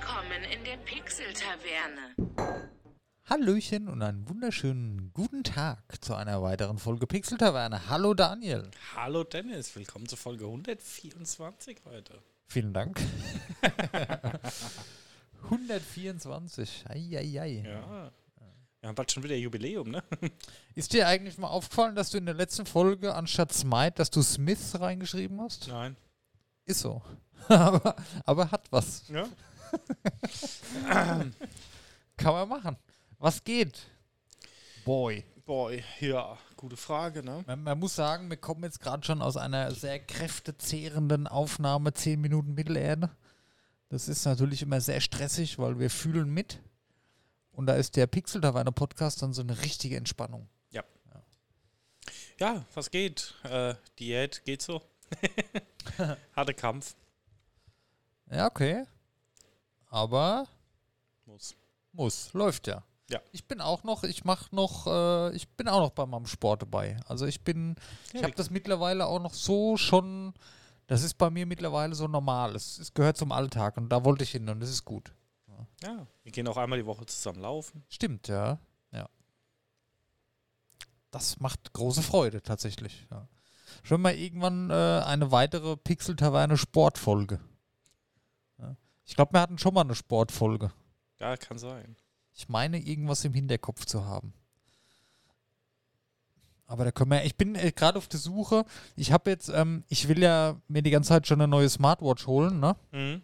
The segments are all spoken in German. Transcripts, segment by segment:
Willkommen in der Pixel-Taverne. Hallöchen und einen wunderschönen guten Tag zu einer weiteren Folge Pixel Taverne. Hallo Daniel. Hallo Dennis, willkommen zur Folge 124 heute. Vielen Dank. 124. Eieiei. Ja. Wir haben bald schon wieder Jubiläum, ne? Ist dir eigentlich mal aufgefallen, dass du in der letzten Folge anstatt Smite, dass du Smith reingeschrieben hast? Nein. Ist so. aber, aber hat was. Ja. Kann man machen. Was geht? Boy. Boy, ja, gute Frage, ne? Man, man muss sagen, wir kommen jetzt gerade schon aus einer sehr kräftezehrenden Aufnahme 10 Minuten Mittelerde. Das ist natürlich immer sehr stressig, weil wir fühlen mit. Und da ist der Pixel Taverne Podcast dann so eine richtige Entspannung. Ja, was geht? Äh, Diät geht so. Harter Kampf. Ja, okay. Aber Muss. muss, läuft ja. Ja. Ich bin auch noch, ich mache noch, äh, ich bin auch noch bei meinem Sport dabei. Also ich bin, ich Ja, habe das mittlerweile auch noch so schon, das ist bei mir mittlerweile so normal. Es, es gehört zum Alltag und da wollte ich hin und das ist gut. Ja, wir gehen auch einmal die Woche zusammen laufen. Stimmt, ja. Ja. Das macht große Freude tatsächlich. Ja. Schon mal irgendwann äh, eine weitere Pixel-Taverne Sportfolge. Ja. Ich glaube, wir hatten schon mal eine Sportfolge. Ja, kann sein. Ich meine, irgendwas im Hinterkopf zu haben. Aber da können wir, ich bin äh, gerade auf der Suche. Ich habe jetzt, ähm, ich will ja mir die ganze Zeit schon eine neue Smartwatch holen, ne? Mhm.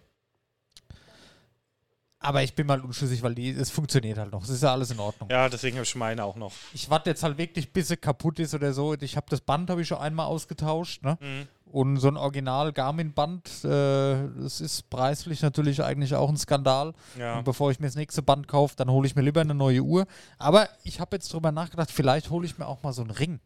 Aber ich bin mal unschlüssig, weil die, es funktioniert halt noch. Es ist ja alles in Ordnung. Ja, deswegen habe ich meine auch noch. Ich warte jetzt halt wirklich, bis sie kaputt ist oder so. Ich habe das Band habe ich schon einmal ausgetauscht, ne? Mhm. Und so ein Original Garmin-Band, äh, das ist preislich natürlich eigentlich auch ein Skandal. Ja. Und bevor ich mir das nächste Band kaufe, dann hole ich mir lieber eine neue Uhr. Aber ich habe jetzt drüber nachgedacht, vielleicht hole ich mir auch mal so einen Ring.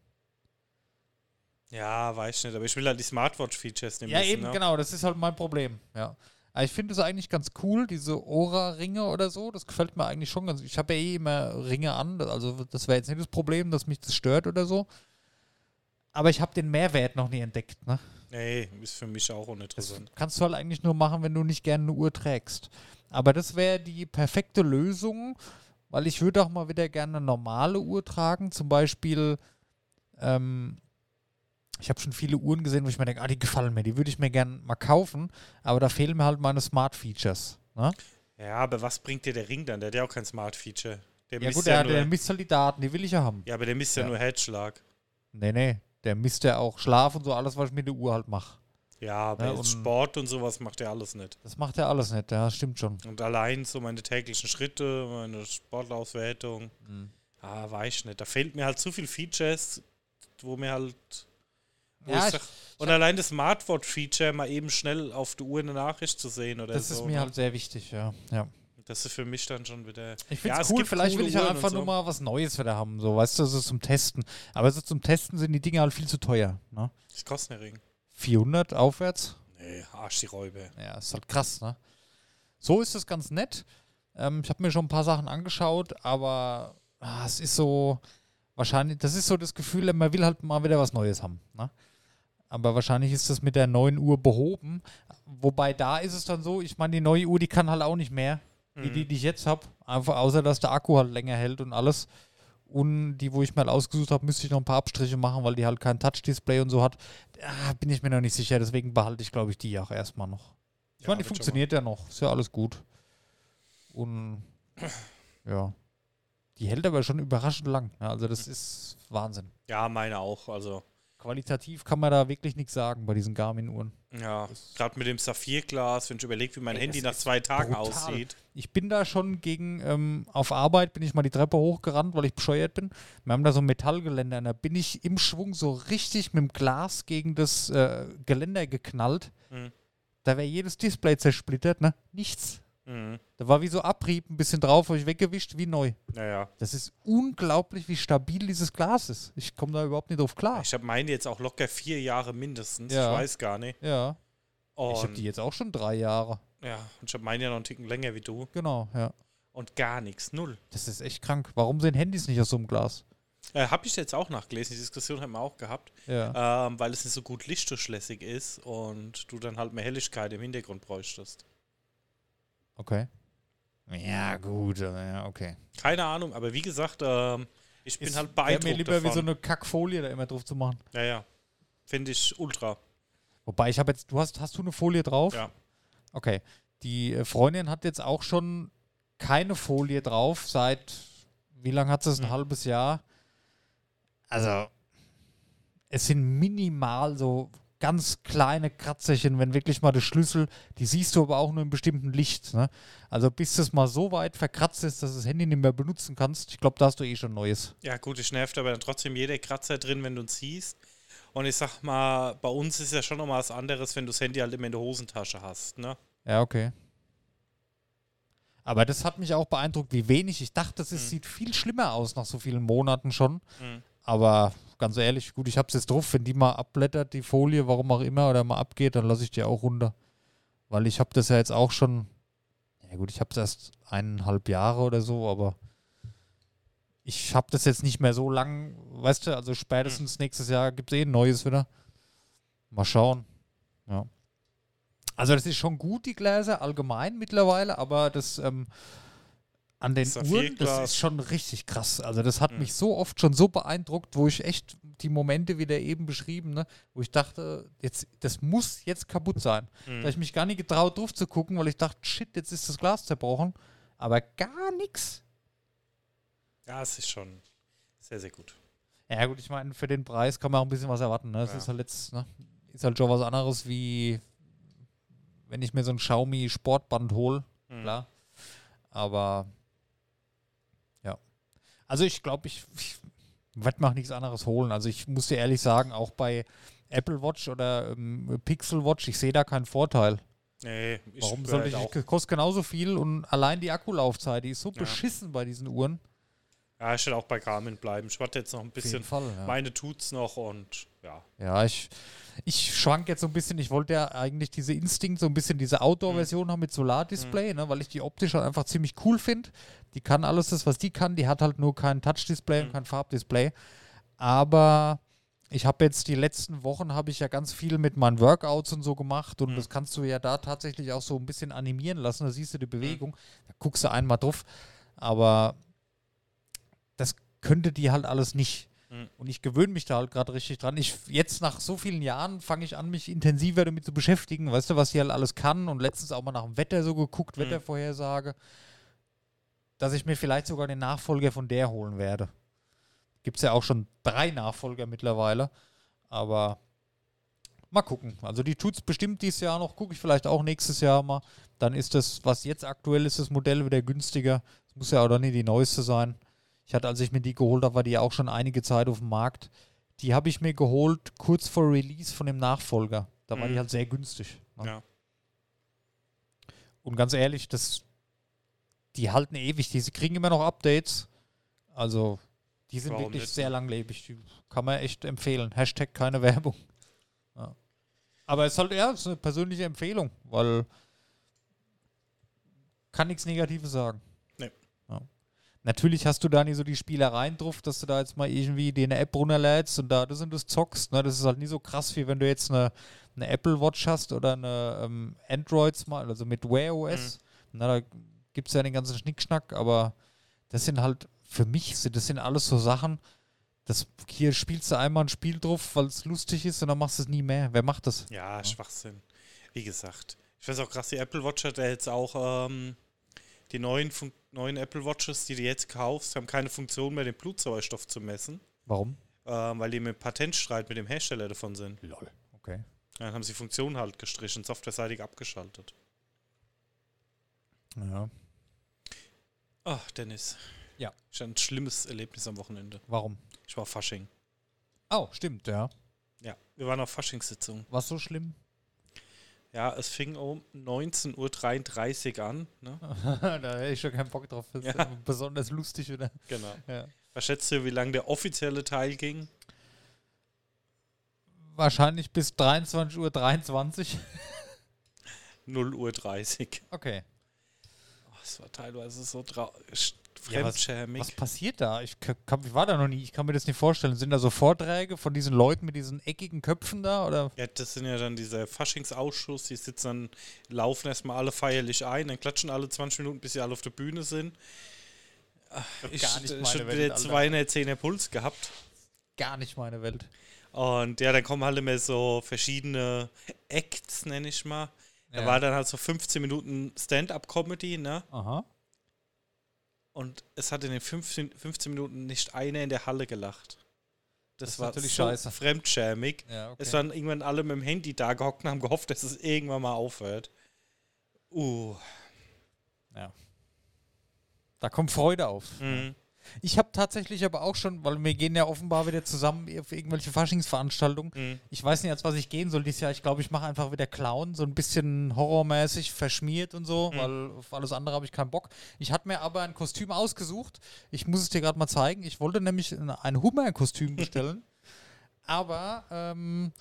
Ja, weiß ich nicht, aber ich will halt die Smartwatch-Features nicht Ja, missen, eben, ne? genau, das ist halt mein Problem. Ja. Aber ich finde es eigentlich ganz cool, diese Aura-Ringe oder so. Das gefällt mir eigentlich schon ganz. Ich habe ja eh immer Ringe an, also das wäre jetzt nicht das Problem, dass mich das stört oder so. Aber ich habe den Mehrwert noch nie entdeckt. Ne? Nee, ist für mich auch Das uninteressant. kannst du halt eigentlich nur machen, wenn du nicht gerne eine Uhr trägst. Aber das wäre die perfekte Lösung, weil ich würde auch mal wieder gerne eine normale Uhr tragen. Zum Beispiel, ähm, ich habe schon viele Uhren gesehen, wo ich mir denke, ah, die gefallen mir, die würde ich mir gerne mal kaufen. Aber da fehlen mir halt meine Smart-Features. Ne? Ja, aber was bringt dir der Ring dann? Der hat ja auch kein Smart-Feature. Der Ja misst gut, ja, der, der misst halt die Daten, die will ich ja haben. ja, aber der misst ja, Ja. nur Herzschlag. Nee, nee, der misst ja auch Schlaf und so alles, was ich mit der Uhr halt mache. Ja, aber Ja, und- Sport und sowas macht er alles nicht. Das macht er alles nicht, ja, stimmt schon. Und allein so meine täglichen Schritte, meine Sportauswertung, Mhm. ah, weiß ich nicht. Da fehlt mir halt zu viel Features, wo mir halt. Wo Ja, ich sag, ich- und allein das Smartwatch-Feature mal eben schnell auf der Uhr eine Nachricht zu sehen oder Das so. ist mir ne? halt sehr wichtig, ja. ja. Das ist für mich dann schon wieder. Ich finde Ja, es es cool, gibt vielleicht will ich Uhren einfach und nur so. mal was Neues wieder haben, so, weißt du, so zum Testen. Aber so zum Testen sind die Dinge halt viel zu teuer, ne? Das kostet ein Ring. 400 aufwärts? Nee, Arsch die Räuber. Ja, ist halt krass, ne? So ist das ganz nett. Ähm, ich habe mir schon ein paar Sachen angeschaut, aber ah, es ist so, wahrscheinlich, das ist so das Gefühl, man will halt mal wieder was Neues haben, ne? Aber wahrscheinlich ist das mit der neuen Uhr behoben. Wobei da ist es dann so, ich meine, die neue Uhr, die kann halt auch nicht mehr, wie Mhm. die, die ich jetzt habe. Einfach außer, dass der Akku halt länger hält und alles. Und die, wo ich mal ausgesucht habe, müsste ich noch ein paar Abstriche machen, weil die halt kein Touch-Display und so hat. Ah, bin ich mir noch nicht sicher, deswegen behalte ich, glaube ich, die auch erstmal noch. Ich Ja, meine, die funktioniert ja noch. Ist ja alles gut. Und ja. Die hält aber schon überraschend lang. Also das ist Wahnsinn. Ja, meine auch. Also, Qualitativ kann man da wirklich nichts sagen bei diesen Garmin-Uhren. ja, gerade mit dem Saphirglas, wenn ich überlege, wie mein Ey, Handy nach zwei Tagen brutal. aussieht. Ich bin da schon gegen, ähm, auf Arbeit bin ich mal die Treppe hochgerannt, weil ich bescheuert bin. Wir haben da so ein Metallgeländer und da bin ich im Schwung so richtig mit dem Glas gegen das äh, Geländer geknallt. Mhm. Da wäre jedes Display zersplittert, ne? Nichts. Mhm. Da war wie so Abrieb ein bisschen drauf, habe ich weggewischt, wie neu. Naja. Das ist unglaublich, wie stabil dieses Glas ist. Ich komme da überhaupt nicht drauf klar. Ich habe meine jetzt auch locker vier Jahre mindestens. Ja. Ich weiß gar nicht. Ja. Und, Ich habe die jetzt auch schon drei Jahre. Ja, und ich habe meine ja noch einen Ticken länger wie du. Genau, ja. Und gar nichts, null. Das ist echt krank. Warum sind Handys nicht aus so einem Glas? Äh, habe ich jetzt auch nachgelesen, die Diskussion haben wir auch gehabt, Ja. ähm, weil es nicht so gut lichtdurchlässig ist und du dann halt mehr Helligkeit im Hintergrund bräuchtest. Okay. Ja, gut, äh, ja, okay. Keine Ahnung, aber wie gesagt, ähm, ich bin Ist- halt beeindruckt mir lieber davon. wie so eine Kackfolie da immer drauf zu machen. ja, ja. Finde ich ultra. Wobei ich habe jetzt, du hast, hast du eine Folie drauf? Ja. Okay. Die äh, Freundin hat jetzt auch schon keine Folie drauf seit, wie lange hat sie es? Ein Hm. halbes Jahr. Also, es sind minimal so ganz kleine Kratzerchen, wenn wirklich mal der Schlüssel, die siehst du aber auch nur im bestimmten Licht. Ne? Also, bis das mal so weit verkratzt ist, dass du das Handy nicht mehr benutzen kannst, ich glaube, da hast du eh schon Neues. Ja, gut, es nervt aber dann trotzdem jeder Kratzer drin, wenn du ihn siehst. Und ich sag mal, bei uns ist ja schon noch mal was anderes, wenn du das Handy halt immer in der Hosentasche hast, ne? Ja, okay. Aber das hat mich auch beeindruckt, wie wenig. Ich dachte, es Mhm. sieht viel schlimmer aus nach so vielen Monaten schon. Mhm. Aber ganz ehrlich, gut, ich hab's jetzt drauf. Wenn die mal abblättert, die Folie, warum auch immer, oder mal abgeht, dann lasse ich die auch runter. Weil ich habe das ja jetzt auch schon, ja gut, ich habe es erst eineinhalb Jahre oder so, aber ich habe das jetzt nicht mehr so lang, weißt du, also spätestens nächstes Jahr gibt es eh ein neues wieder. Mal schauen. Ja. Also das ist schon gut, die Gläser, allgemein mittlerweile, aber das ähm, an den Uhren, das ist schon richtig krass. Also das hat Mhm. mich so oft schon so beeindruckt, wo ich echt die Momente wieder eben beschrieben, ne, wo ich dachte, jetzt, das muss jetzt kaputt sein. Da Mhm. habe ich mich gar nicht getraut, drauf zu gucken, weil ich dachte, shit, jetzt ist das Glas zerbrochen. Aber gar nichts. Ja, es ist schon sehr, sehr gut. Ja gut, ich meine, für den Preis kann man auch ein bisschen was erwarten. Ne? Das Ja. ist halt jetzt, ne? ist halt schon was anderes, wie wenn ich mir so ein Xiaomi Sportband hole, Mhm. klar. Aber. Also ich glaube, ich, ich werde mir auch nichts anderes holen. Also ich muss dir ehrlich sagen, auch bei Apple Watch oder ähm, Pixel Watch, ich sehe da keinen Vorteil. Nee, ich Warum werd sollte ich, auch. kostet genauso viel und allein die Akkulaufzeit, die ist so Ja. beschissen bei diesen Uhren. Ja, ich werde auch bei Garmin bleiben. Ich warte jetzt noch ein bisschen. Fall, ja. Meine tut's noch und ja. Ja, ich, ich schwank jetzt so ein bisschen. Ich wollte ja eigentlich diese Instinct, so ein bisschen diese Outdoor-Version haben mit Solar-Display, ne, weil ich die optisch halt einfach ziemlich cool finde. Die kann alles das, was die kann. Die hat halt nur kein Touch-Display und Mhm. kein Farbdisplay. Aber ich habe jetzt die letzten Wochen habe ich ja ganz viel mit meinen Workouts und so gemacht und Mhm. das kannst du ja da tatsächlich auch so ein bisschen animieren lassen. Da siehst du die Bewegung, da guckst du einmal drauf. Aber das könnte die halt alles nicht. Mhm. Und ich gewöhne mich da halt gerade richtig dran. Ich jetzt nach so vielen Jahren fange ich an, mich intensiver damit zu beschäftigen. Weißt du, was die halt alles kann? Und letztens auch mal nach dem Wetter so geguckt, Mhm. Wettervorhersage, dass ich mir vielleicht sogar den Nachfolger von der holen werde. Gibt es ja auch schon drei Nachfolger mittlerweile. Aber mal gucken. Also die tut's bestimmt dieses Jahr noch. Gucke ich vielleicht auch nächstes Jahr mal. Dann ist das, was jetzt aktuell ist, das Modell wieder günstiger. Es muss ja auch nicht die neueste sein. Ich hatte, als ich mir die geholt habe, war die ja auch schon einige Zeit auf dem Markt. Die habe ich mir geholt kurz vor Release von dem Nachfolger. Da war Mhm. die halt sehr günstig. ne? Ja. Und ganz ehrlich, das, die halten ewig. Die sie kriegen immer noch Updates. Also, die sind Warum wirklich nicht? sehr langlebig. Die kann man echt empfehlen. Hashtag keine Werbung. Ja. Aber es ist halt, ja, es ist eine persönliche Empfehlung, weil kann nichts Negatives sagen. Ja. Natürlich hast du da nie so die Spielereien drauf, dass du da jetzt mal irgendwie dir eine App runterlädst und da das und das zockst. Ne? Das ist halt nie so krass, wie wenn du jetzt eine, eine Apple Watch hast oder eine ähm, Android Smart, also mit Wear OS. Na, da gibt es ja den ganzen Schnickschnack, aber das sind halt, für mich, das sind alles so Sachen, das, hier spielst du einmal ein Spiel drauf, weil es lustig ist und dann machst du es nie mehr. Wer macht das? Ja, Schwachsinn. Wie gesagt. Ich es auch krass, die Apple Watch hat ja jetzt auch ähm, die neuen, Fun neuen Apple Watches, die du jetzt kaufst, haben keine Funktion mehr, den Blutsauerstoff zu messen, Warum? ähm, weil die im Patentstreit mit dem Hersteller davon sind. Lol. Okay. Dann haben sie die Funktion halt gestrichen, softwareseitig abgeschaltet. Ja. Ach, Dennis. Ja. Ich hatte ein schlimmes Erlebnis am Wochenende. Warum? Ich war auf Fasching. Oh, stimmt, ja. Ja, wir waren auf Faschingssitzung. Was so schlimm? Ja, es fing um 19.33 Uhr an. Ne? da hätte ich schon keinen Bock drauf. Das ist Ja. besonders lustig, oder? Genau. Ja. Was schätzt du, wie lange der offizielle Teil ging? Wahrscheinlich bis 23.23 Uhr. 23. 0 Uhr 30. Okay. Oh, es war teilweise so trau sch- Ja, was, Fremdschämig. was passiert da? Ich, kann, ich war da noch nie, ich kann mir das nicht vorstellen. Sind da so Vorträge von diesen Leuten mit diesen eckigen Köpfen da? Oder? Ja, das sind ja dann diese Faschingsausschuss, die sitzen dann, laufen erstmal alle feierlich ein, dann klatschen alle 20 Minuten, bis sie alle auf der Bühne sind. Ich gar nicht meine schon Welt, wieder Alter. 210er Puls gehabt. Gar nicht meine Welt. Und ja, dann kommen halt immer so verschiedene Acts, nenne ich mal. Da Ja. war dann halt so 15 Minuten Stand-up-Comedy, ne? Aha. Und es hat in den 15, 15 Minuten nicht einer in der Halle gelacht. Das, Das war natürlich so scheiße. fremdschämig. Ja, okay. Es waren irgendwann alle mit dem Handy da gehockt und haben gehofft, dass es irgendwann mal aufhört. Uh. da kommt Freude auf. Mhm. Ich habe tatsächlich aber auch schon, weil wir gehen ja offenbar wieder zusammen auf irgendwelche Faschingsveranstaltungen. Mhm. Ich weiß nicht, als was ich gehen soll dieses Jahr. Ich glaube, ich mache einfach wieder Clown, so ein bisschen horrormäßig, verschmiert und so, Mhm. weil auf alles andere habe ich keinen Bock. Ich hatte mir aber ein Kostüm ausgesucht. Ich muss es dir gerade mal zeigen. Ich wollte nämlich ein- Hummer-Kostüm bestellen. aber ähm,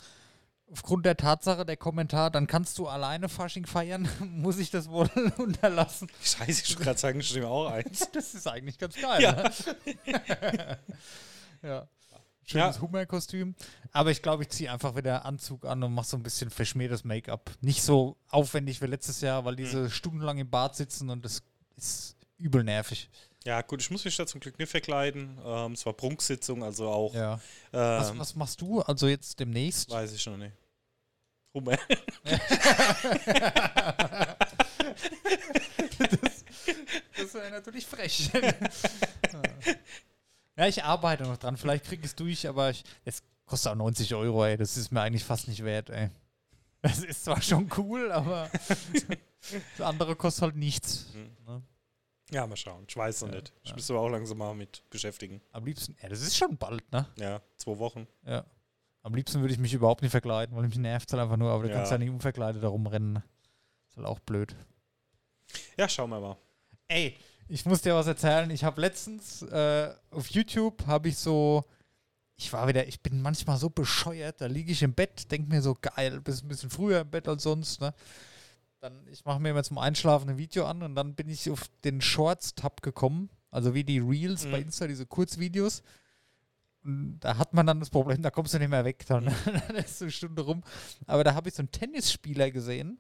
aufgrund der Tatsache, der Kommentar, dann kannst du alleine Fasching feiern, muss ich das wohl unterlassen. Scheiße, ich wollte gerade sagen, ich nehme auch eins. Das ist eigentlich ganz geil. Ja. Ne? ja. Schönes Ja. Hummerkostüm. Aber ich glaube, ich ziehe einfach wieder Anzug an und mache so ein bisschen verschmiertes Make-up. Nicht so aufwendig wie letztes Jahr, weil diese Hm. stundenlang im Bad sitzen und das ist übel nervig. Ja, gut, ich muss mich da zum Glück nicht verkleiden. Ähm, es war Prunksitzung, also auch. Ja. Was, Ähm, was machst du also jetzt demnächst? Weiß ich noch nicht. Hummer. Das wäre natürlich frech. ja, ich arbeite noch dran. Vielleicht krieg ich es durch, aber ich, es kostet auch 90 Euro, ey. Das ist mir eigentlich fast nicht wert, ey. Das ist zwar schon cool, aber das andere kostet halt nichts. Mhm. Ne? Ja, mal schauen. Ich weiß noch Ja, nicht. Ich ja. müsste aber auch langsam mal mit beschäftigen. Am liebsten, ja, das ist schon bald, ne? Ja, zwei Wochen. Ja. Am liebsten würde ich mich überhaupt nicht verkleiden, weil mich nervt halt einfach nur, aber du Ja. kannst ja nicht unverkleidet da rumrennen. ne? Ist halt auch blöd. Ja, schauen wir mal. Ey, ich muss dir was erzählen. Ich habe letztens äh, auf YouTube habe ich so, ich war wieder, ich bin manchmal so bescheuert. Da liege ich im Bett, denke mir so geil, bist ein bisschen früher im Bett als sonst. Ne? Dann ich mache mir immer zum Einschlafen ein Video an und dann bin ich auf den Shorts-Tab gekommen, also wie die Reels Mhm. bei Insta, diese Kurzvideos. Und da hat man dann das Problem, da kommst du nicht mehr weg. Dann, dann ist so eine Stunde rum. Aber da habe ich so einen Tennisspieler gesehen.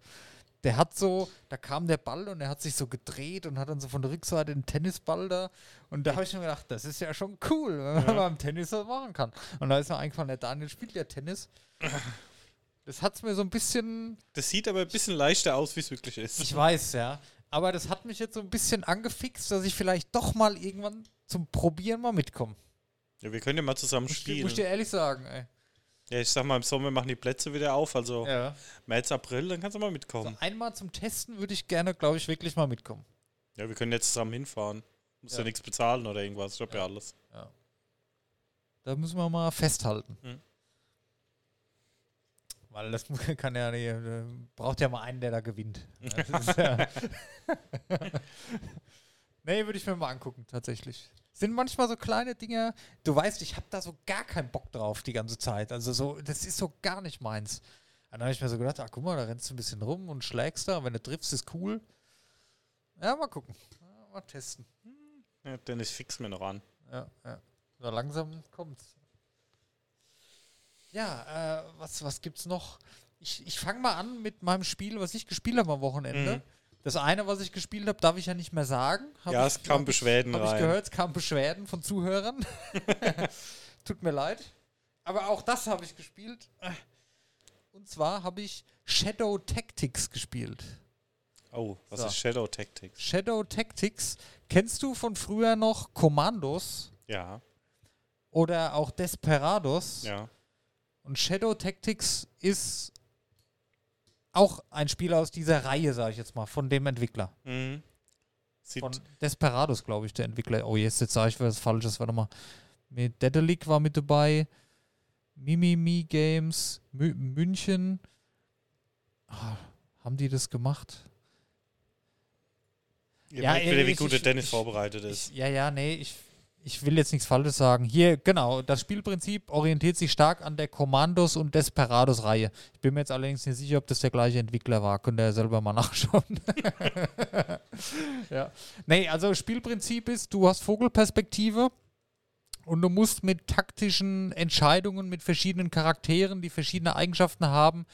Der hat so, da kam der Ball und er hat sich so gedreht und hat dann so von der Rückseite den Tennisball da. Und da habe ich mir gedacht, das ist ja schon cool, wenn man Ja. beim Tennis das machen kann. Und da ist mir eingefallen, der Daniel spielt ja Tennis. Das hat es mir so ein bisschen, Das sieht aber ein bisschen leichter aus, wie es wirklich ist. ich weiß, ja. Aber das hat mich jetzt so ein bisschen angefixt, dass ich vielleicht doch mal irgendwann zum Probieren mal mitkomme. Ja, wir können ja mal zusammen Muss ich spielen. muss ich dir ehrlich sagen, ey. Ja, ich sag mal, im Sommer machen die Plätze wieder auf, also Ja. März, April, dann kannst du mal mitkommen. einmal zum Testen würde ich gerne, glaube ich, wirklich mal mitkommen. Ja, wir können jetzt zusammen hinfahren. Muss ja, Ja. nichts bezahlen oder irgendwas. Ich hab ja, Ja. alles. Da müssen wir mal festhalten. Mhm. Weil das kann ja nicht, äh, braucht ja mal einen, der da gewinnt. Ja, das ja nee, würde ich mir mal angucken, tatsächlich. Sind manchmal so kleine Dinge, du weißt, ich habe da so gar keinen Bock drauf die ganze Zeit. Also so, das ist so gar nicht meins. Dann habe ich mir so gedacht, ach guck mal, da rennst du ein bisschen rum und schlägst da. Wenn du triffst, ist cool. Ja, mal gucken. Ja, mal testen. Ja, Dennis, fix mir noch an. Ja, ja. So langsam kommt's. Ja, äh, was, was gibt's noch? Ich, ich fange mal an mit meinem Spiel, was ich gespielt habe am Wochenende. Mhm. Das eine, was ich gespielt habe, darf ich ja nicht mehr sagen. Hab ja, ich, es hab Beschwerden ich, hab ich rein. gehört, es kamen Beschwerden von Zuhörern. Tut mir leid. Aber auch das habe ich gespielt. Und zwar habe ich Shadow Tactics gespielt. Oh, was So. ist Shadow Tactics? Shadow Tactics, kennst du von früher noch Commandos Ja, oder auch Desperados? ja. Und Shadow Tactics ist auch ein Spiel aus dieser Reihe, sage ich jetzt mal, von dem Entwickler. Mhm. Von Desperados, glaube ich, der Entwickler. Oh, jetzt, jetzt sage ich was Falsches. Warte mal. Mit Dedelic war mit dabei. Mimimi Games. Mü München. Ah, haben die das gemacht? ihr Ja, merkt wieder, wie gut der Dennis ich- vorbereitet ist. Ich, ja, ja, nee, ich, ich will jetzt nichts Falsches sagen. Hier, genau, das Spielprinzip orientiert sich stark an der Commandos- und Desperados-Reihe. Ich bin mir jetzt allerdings nicht sicher, ob das der gleiche Entwickler war. Könnt ihr selber mal nachschauen. ja. Nee, also Spielprinzip ist, du hast Vogelperspektive und du musst mit taktischen Entscheidungen, mit verschiedenen Charakteren, die verschiedene Eigenschaften haben,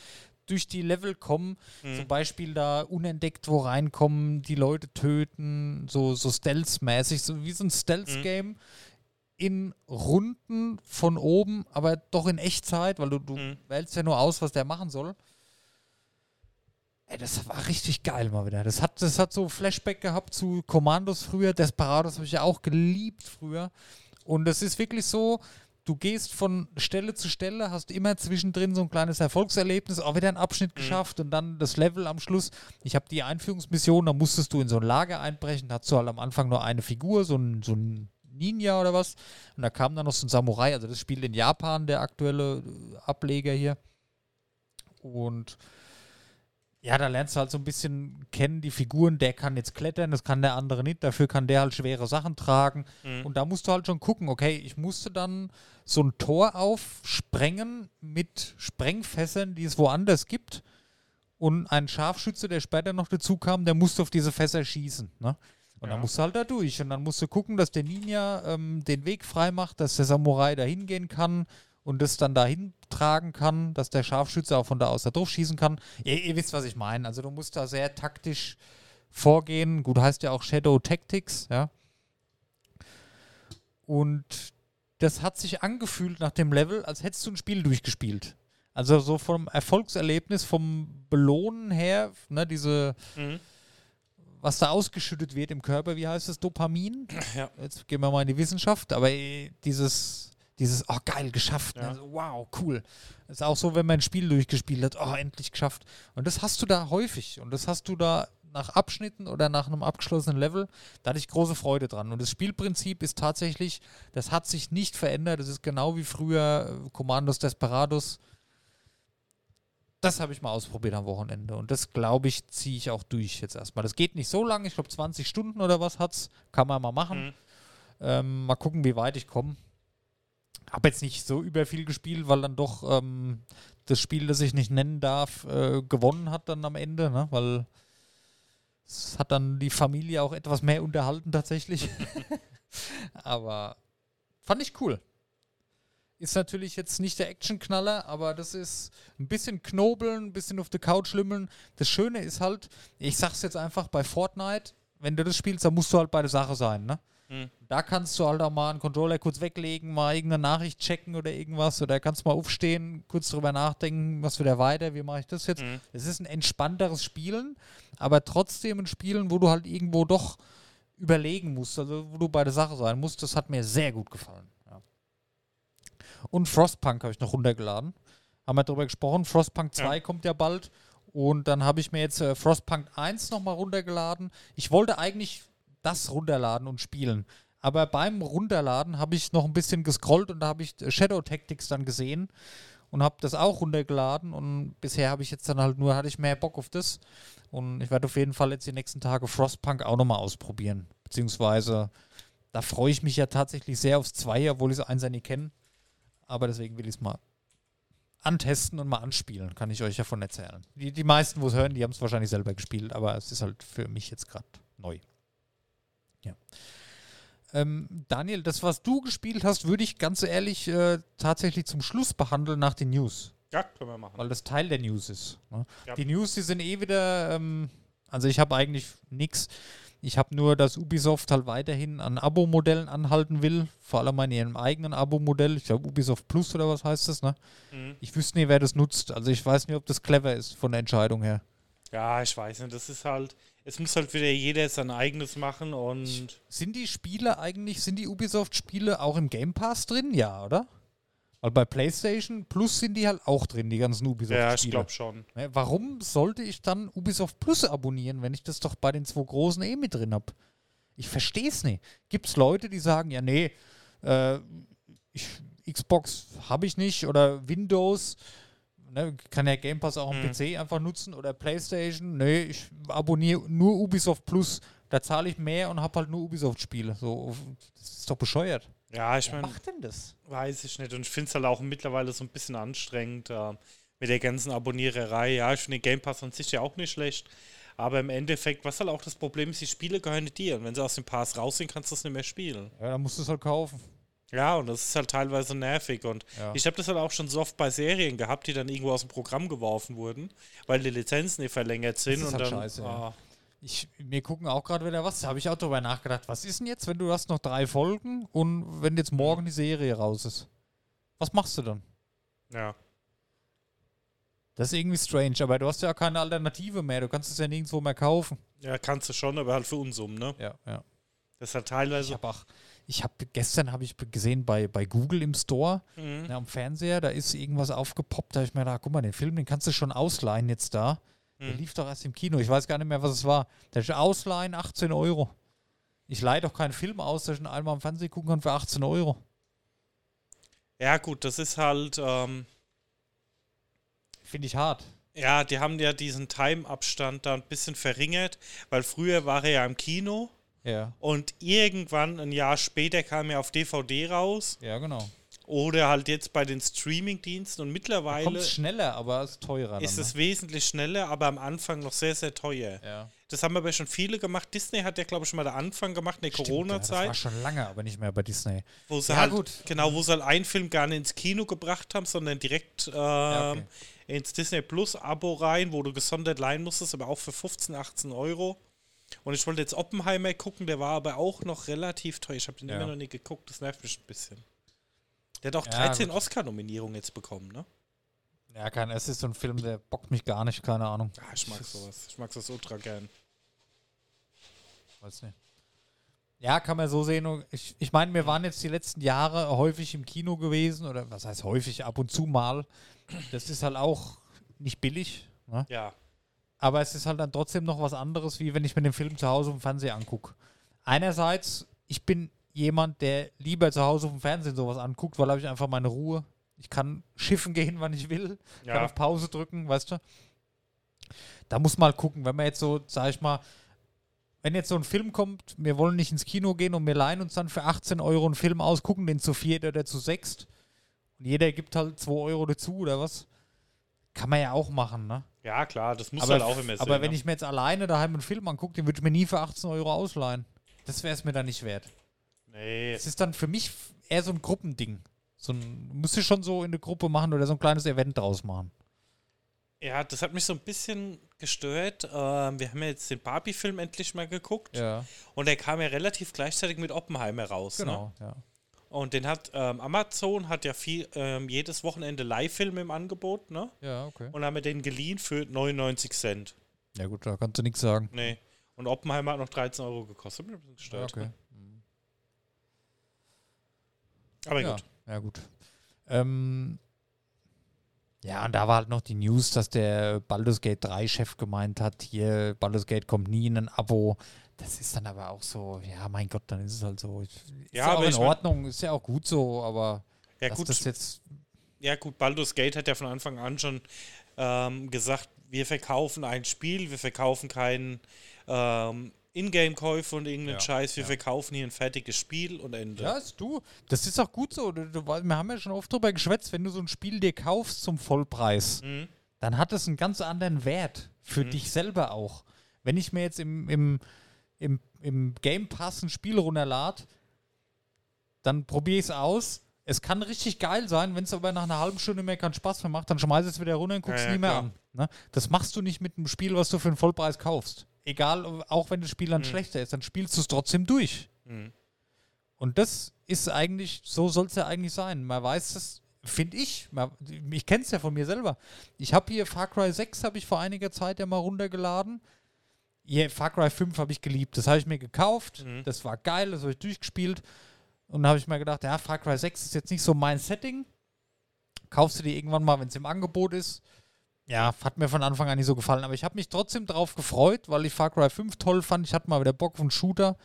durch die Level kommen. Mhm. Zum Beispiel da unentdeckt wo reinkommen, die Leute töten, so, so Stealth-mäßig, so wie so ein Stealth-Game in Runden von oben, aber doch in Echtzeit, weil du, du Mhm. wählst ja nur aus, was der machen soll. Ey, das war richtig geil mal wieder. Das hat, das hat so Flashback gehabt zu Commandos früher. Desperados habe ich ja auch geliebt früher. Und es ist wirklich so, du gehst von Stelle zu Stelle, hast immer zwischendrin so ein kleines Erfolgserlebnis, auch wieder einen Abschnitt geschafft und dann das Level am Schluss. Ich habe die Einführungsmission, da musstest du in so ein Lager einbrechen, da hast du halt am Anfang nur eine Figur, so ein, so ein Ninja oder was. Und da kam dann noch so ein Samurai, also das spielt in Japan, der aktuelle äh, Ableger hier. Und ja, da lernst du halt so ein bisschen kennen, die Figuren, der kann jetzt klettern, das kann der andere nicht, dafür kann der halt schwere Sachen tragen. Mhm. Und da musst du halt schon gucken, okay, ich musste dann so ein Tor aufsprengen mit Sprengfässern, die es woanders gibt. Und ein Scharfschütze, der später noch dazu kam, der musste auf diese Fässer schießen. Ne? Und Ja. dann musst du halt da durch. Und dann musst du gucken, dass der Ninja ähm, den Weg frei macht, dass der Samurai da hingehen kann und das dann dahin tragen kann, dass der Scharfschütze auch von da aus da drauf schießen kann. Ihr, ihr wisst, was ich meine. Also du musst da sehr taktisch vorgehen. Gut, heißt ja auch Shadow Tactics, ja. Und das hat sich angefühlt nach dem Level, als hättest du ein Spiel durchgespielt. Also so vom Erfolgserlebnis, vom Belohnen her, ne, diese, Mhm. was da ausgeschüttet wird im Körper, wie heißt es, Dopamin? Ja. Jetzt gehen wir mal in die Wissenschaft, aber eh, dieses, dieses, oh geil, geschafft, Ja. ne? wow, cool. ist auch so, wenn man ein Spiel durchgespielt hat, oh, endlich geschafft. Und das hast du da häufig und das hast du da nach Abschnitten oder nach einem abgeschlossenen Level, da hatte ich große Freude dran. Und das Spielprinzip ist tatsächlich, das hat sich nicht verändert, das ist genau wie früher äh, Commandos Desperados. Das habe ich mal ausprobiert am Wochenende und das, glaube ich, ziehe ich auch durch jetzt erstmal. Das geht nicht so lange, ich glaube 20 Stunden oder was hat's, kann man mal machen. Mhm. Ähm, mal gucken, wie weit ich komme. Habe jetzt nicht so über viel gespielt, weil dann doch ähm, das Spiel, das ich nicht nennen darf, äh, gewonnen hat dann am Ende, ne? weil es hat dann die Familie auch etwas mehr unterhalten tatsächlich. aber fand ich cool. Ist natürlich jetzt nicht der Actionknaller, aber das ist ein bisschen knobeln, ein bisschen auf der Couch lümmeln. Das Schöne ist halt, ich sag's jetzt einfach bei Fortnite, wenn du das spielst, dann musst du halt bei der Sache sein, ne? Mhm. Da kannst du halt auch mal einen Controller kurz weglegen, mal irgendeine Nachricht checken oder irgendwas. Oder kannst mal aufstehen, kurz drüber nachdenken, was wieder weiter, wie mache ich das jetzt. Mhm. Es ist ein entspannteres Spielen, aber trotzdem ein Spielen, wo du halt irgendwo doch überlegen musst, also wo du bei der Sache sein musst. Das hat mir sehr gut gefallen. Ja. Und Frostpunk habe ich noch runtergeladen. Haben wir darüber gesprochen. Frostpunk 2 Ja. kommt ja bald. Und dann habe ich mir jetzt äh, Frostpunk 1 nochmal runtergeladen. Ich wollte eigentlich das runterladen und spielen. Aber beim Runterladen habe ich noch ein bisschen gescrollt und da habe ich äh, Shadow Tactics dann gesehen und habe das auch runtergeladen und bisher habe ich jetzt dann halt nur, hatte ich mehr Bock auf das und ich werde auf jeden Fall jetzt die nächsten Tage Frostpunk auch nochmal ausprobieren. Beziehungsweise da freue ich mich ja tatsächlich sehr aufs 2, obwohl ich es 1 ja nie kenne. Aber deswegen will ich es mal antesten und mal anspielen, kann ich euch davon erzählen. Die, die meisten, wo es hören, die haben es wahrscheinlich selber gespielt, aber es ist halt für mich jetzt gerade neu. Ja. Ähm, Daniel, das, was du gespielt hast, würde ich ganz ehrlich äh, tatsächlich zum Schluss behandeln nach den News, Ja, können wir machen. weil das Teil der News ist. Ne? Ja. Die News, die sind eh wieder, ähm, also ich habe eigentlich nichts. Ich habe nur, dass Ubisoft halt weiterhin an Abo-Modellen anhalten will, vor allem an ihrem eigenen Abo-Modell. Ich glaube Ubisoft Plus oder was heißt das, ne? Mhm. Ich wüsste nicht, wer das nutzt. Also ich weiß nicht, ob das clever ist von der Entscheidung her. Ja, ich weiß nicht. Das ist halt, es muss halt wieder jeder sein eigenes machen und Sind die Spiele eigentlich, sind die Ubisoft-Spiele auch im Game Pass drin? Ja, oder? Weil bei PlayStation Plus sind die halt auch drin, die ganzen Ubisoft-Spiele. ja, ich glaube schon. Warum sollte ich dann Ubisoft Plus abonnieren, wenn ich das doch bei den zwei großen eh mit drin habe? Ich verstehe es nicht. Gibt es Leute, die sagen, ja, nee, äh, ich, Xbox habe ich nicht oder Windows, ne, kann ja Game Pass auch am Mhm. PC einfach nutzen oder PlayStation, nee, ich abonniere nur Ubisoft Plus, da zahle ich mehr und habe halt nur Ubisoft-Spiele. So, das ist doch bescheuert. Ja, ich Wer meine, macht denn das? weiß ich nicht. Und ich finde es halt auch mittlerweile so ein bisschen anstrengend äh, mit der ganzen Abonniererei. Ja, ich finde den Game Pass an sich ja auch nicht schlecht. Aber im Endeffekt, was halt auch das Problem ist, die Spiele gehören nicht dir. Und wenn sie aus dem Pass raus sind, kannst du es nicht mehr spielen. Ja, dann musst du es halt kaufen. Ja, und das ist halt teilweise nervig. Und Ja. ich habe das halt auch schon so oft bei Serien gehabt, die dann irgendwo aus dem Programm geworfen wurden, weil die Lizenzen nicht verlängert sind. ist und halt dann, scheiße, ah, Ich, wir gucken auch gerade wieder was. Da habe ich auch darüber nachgedacht. Was ist denn jetzt, wenn du hast noch drei Folgen und wenn jetzt morgen die Serie raus ist? Was machst du dann? ja. Das ist irgendwie strange, aber du hast ja keine Alternative mehr. Du kannst es ja nirgendwo mehr kaufen. ja, kannst du schon, aber halt für Unsummen, ne? Ja, ja. Das ist halt Ich teilweise. habe auch, ich habe gestern habe ich gesehen bei, bei Google im Store, Mhm. ja, am Fernseher, da ist irgendwas aufgepoppt. Da habe ich mir gedacht, guck mal, den Film, den kannst du schon ausleihen jetzt da. Der Mhm. lief doch erst im Kino. Ich weiß gar nicht mehr, was es war. Da ist ausleihen 18 Euro. Ich leihe doch keinen Film aus, dass ich ihn einmal am Fernsehen gucken kann für 18 Euro. Ja, gut, das ist halt. Ähm, Finde ich hart. ja, die haben ja diesen Time-Abstand da ein bisschen verringert, weil früher war er ja im Kino Ja. und irgendwann ein Jahr später kam er auf DVD raus Ja, genau. oder halt jetzt bei den Streaming-Diensten und Kommt mittlerweile schneller, aber ist teurer. ist dann, es wesentlich schneller, aber am Anfang noch sehr, sehr teuer. ne? Ja. Das haben aber schon viele gemacht. Disney hat ja, glaube ich, schon mal den Anfang gemacht in der Stimmt, ja, Das war Corona-Zeit, schon lange, aber nicht mehr bei Disney. wo sie Ja, halt, gut. genau, wo sie halt einen Film gar nicht ins Kino gebracht haben, sondern direkt ähm, Ja, okay. ins Disney Plus Abo rein, wo du gesondert leihen musstest, aber auch für 15, 18 Euro. Und ich wollte jetzt Oppenheimer gucken, der war aber auch noch relativ teuer. Ich habe den Ja. immer noch nie geguckt, das nervt mich ein bisschen. Der hat auch Ja, 13 gut. Oscar-Nominierungen jetzt bekommen, ne? Ja, kein, es ist so ein Film, der bockt mich gar nicht, keine Ahnung. Ja, ich mag sowas. Ich mag das ultra gern. Weiß nicht. Ja, kann man so sehen. Ich, ich meine, wir waren jetzt die letzten Jahre häufig im Kino gewesen, oder was heißt häufig, ab und zu mal. Das ist halt auch nicht billig, ne? Ja. Aber es ist halt dann trotzdem noch was anderes, wie wenn ich mir den Film zu Hause auf dem Fernseher angucke. Einerseits, ich bin jemand, der lieber zu Hause auf dem Fernsehen sowas anguckt, weil habe ich einfach meine Ruhe. Ich kann schiffen gehen, wann ich will. Ich kann Ja. auf Pause drücken, weißt du? Da muss man halt gucken, wenn man jetzt so, sag ich mal, wenn jetzt so ein Film kommt, wir wollen nicht ins Kino gehen und wir leihen uns dann für 18 Euro einen Film aus, gucken den zu viert oder zu sechst und jeder gibt halt 2 Euro dazu oder was, kann man ja auch machen, ne? Ja, klar, das muss aber, halt auch immer sehen. aber wenn ne? ich mir jetzt alleine daheim einen Film angucke, den würde ich mir nie für 18 Euro ausleihen. Das wäre es mir dann nicht wert. Nee. Es ist dann für mich eher so ein Gruppending. So ein, müsste schon so in eine Gruppe machen oder so ein kleines Event draus machen. Ja, das hat mich so ein bisschen gestört. Ähm, wir haben ja jetzt den Barbie-Film endlich mal geguckt. Ja, Und der kam ja relativ gleichzeitig mit Oppenheimer raus. Ne? genau. Ja. Und den hat ähm, Amazon hat ja viel, ähm, jedes Wochenende Live-Filme im Angebot, ne? ja, okay. Und haben wir den geliehen für 99 Cent. Ja gut, da kannst du nichts sagen. Nee. Und Oppenheimer hat noch 13 Euro gekostet. Bin ein bisschen Ja, gestört. okay. Aber ja, gut. Ja, gut. Ähm, ja, und da war halt noch die News, dass der Baldur's Gate 3-Chef gemeint hat, hier, Baldur's Gate kommt nie in ein Abo. Das ist dann aber auch so, ja, mein Gott, dann ist es halt so. Ist Ja, ja auch aber in Ordnung, ist ja auch gut so, aber Ja, dass gut. das jetzt, Ja, gut, Baldur's Gate hat ja von Anfang an schon ähm, gesagt, wir verkaufen ein Spiel, wir verkaufen keinen ähm, Ingame-Käufe und irgendeinen Ja, Scheiß, wir ja. verkaufen hier ein fertiges Spiel und Ende. ja, ist du, das ist auch gut so. Du, du, wir haben ja schon oft drüber geschwätzt, wenn du so ein Spiel dir kaufst zum Vollpreis, Mhm. dann hat es einen ganz anderen Wert für Mhm. dich selber auch. Wenn ich mir jetzt im, im, im, im Game Pass ein Spiel runterlade, dann probiere ich es aus. Es kann richtig geil sein, wenn es aber nach einer halben Stunde mehr keinen Spaß mehr macht, dann schmeiß es wieder runter und guckst Ja, es ja, nie mehr klar. an. Ne? Das machst du nicht mit einem Spiel, was du für einen Vollpreis kaufst. Egal, auch wenn das Spiel dann Mhm. schlechter ist, dann spielst du es trotzdem durch. Mhm. Und das ist eigentlich, so soll es ja eigentlich sein. Man weiß das, finde ich, man, ich kenne es ja von mir selber. Ich habe hier Far Cry 6, habe ich vor einiger Zeit ja mal runtergeladen. Hier, Far Cry 5 habe ich geliebt. Das habe ich mir gekauft. Mhm. Das war geil, das habe ich durchgespielt. Und dann habe ich mir gedacht, ja, Far Cry 6 ist jetzt nicht so mein Setting. Kaufst du die irgendwann mal, wenn es im Angebot ist. Ja, hat mir von Anfang an nicht so gefallen. Aber ich habe mich trotzdem drauf gefreut, weil ich Far Cry 5 toll fand. Ich hatte mal wieder Bock auf einen Shooter.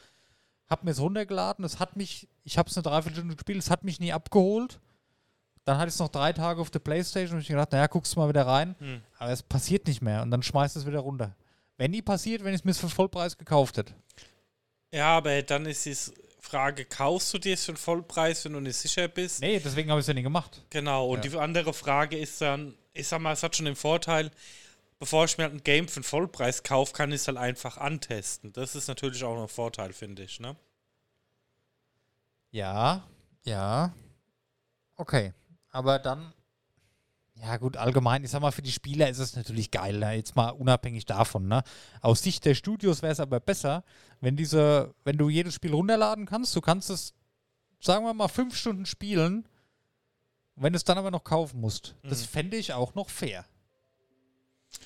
Hab mir es runtergeladen. Es hat mich, ich habe es eine Dreiviertelstunde gespielt, es hat mich nie abgeholt. Dann hatte ich es noch drei Tage auf der Playstation und ich gedacht, naja, guckst du mal wieder rein. Hm. Aber es passiert nicht mehr und dann schmeißt es wieder runter. Wenn nie passiert, wenn ich es mir für Vollpreis gekauft hätte. Ja, aber dann ist die Frage, kaufst du dir es für einen Vollpreis, wenn du nicht sicher bist? Nee, deswegen habe ich es ja nicht gemacht. Genau, und Ja. die andere Frage ist dann, ich sag mal, es hat schon den Vorteil, bevor ich mir halt ein Game für einen Vollpreis kaufe, kann ich es halt einfach antesten. Das ist natürlich auch noch ein Vorteil, finde ich, ne? Ja, ja. Okay. Aber dann, ja gut, allgemein, ich sag mal, für die Spieler ist es natürlich geil, ne? jetzt mal unabhängig davon. Ne? Aus Sicht der Studios wäre es aber besser, wenn diese, wenn du jedes Spiel runterladen kannst, du kannst es, sagen wir mal, fünf Stunden spielen, wenn du es dann aber noch kaufen musst. Das fände ich auch noch fair.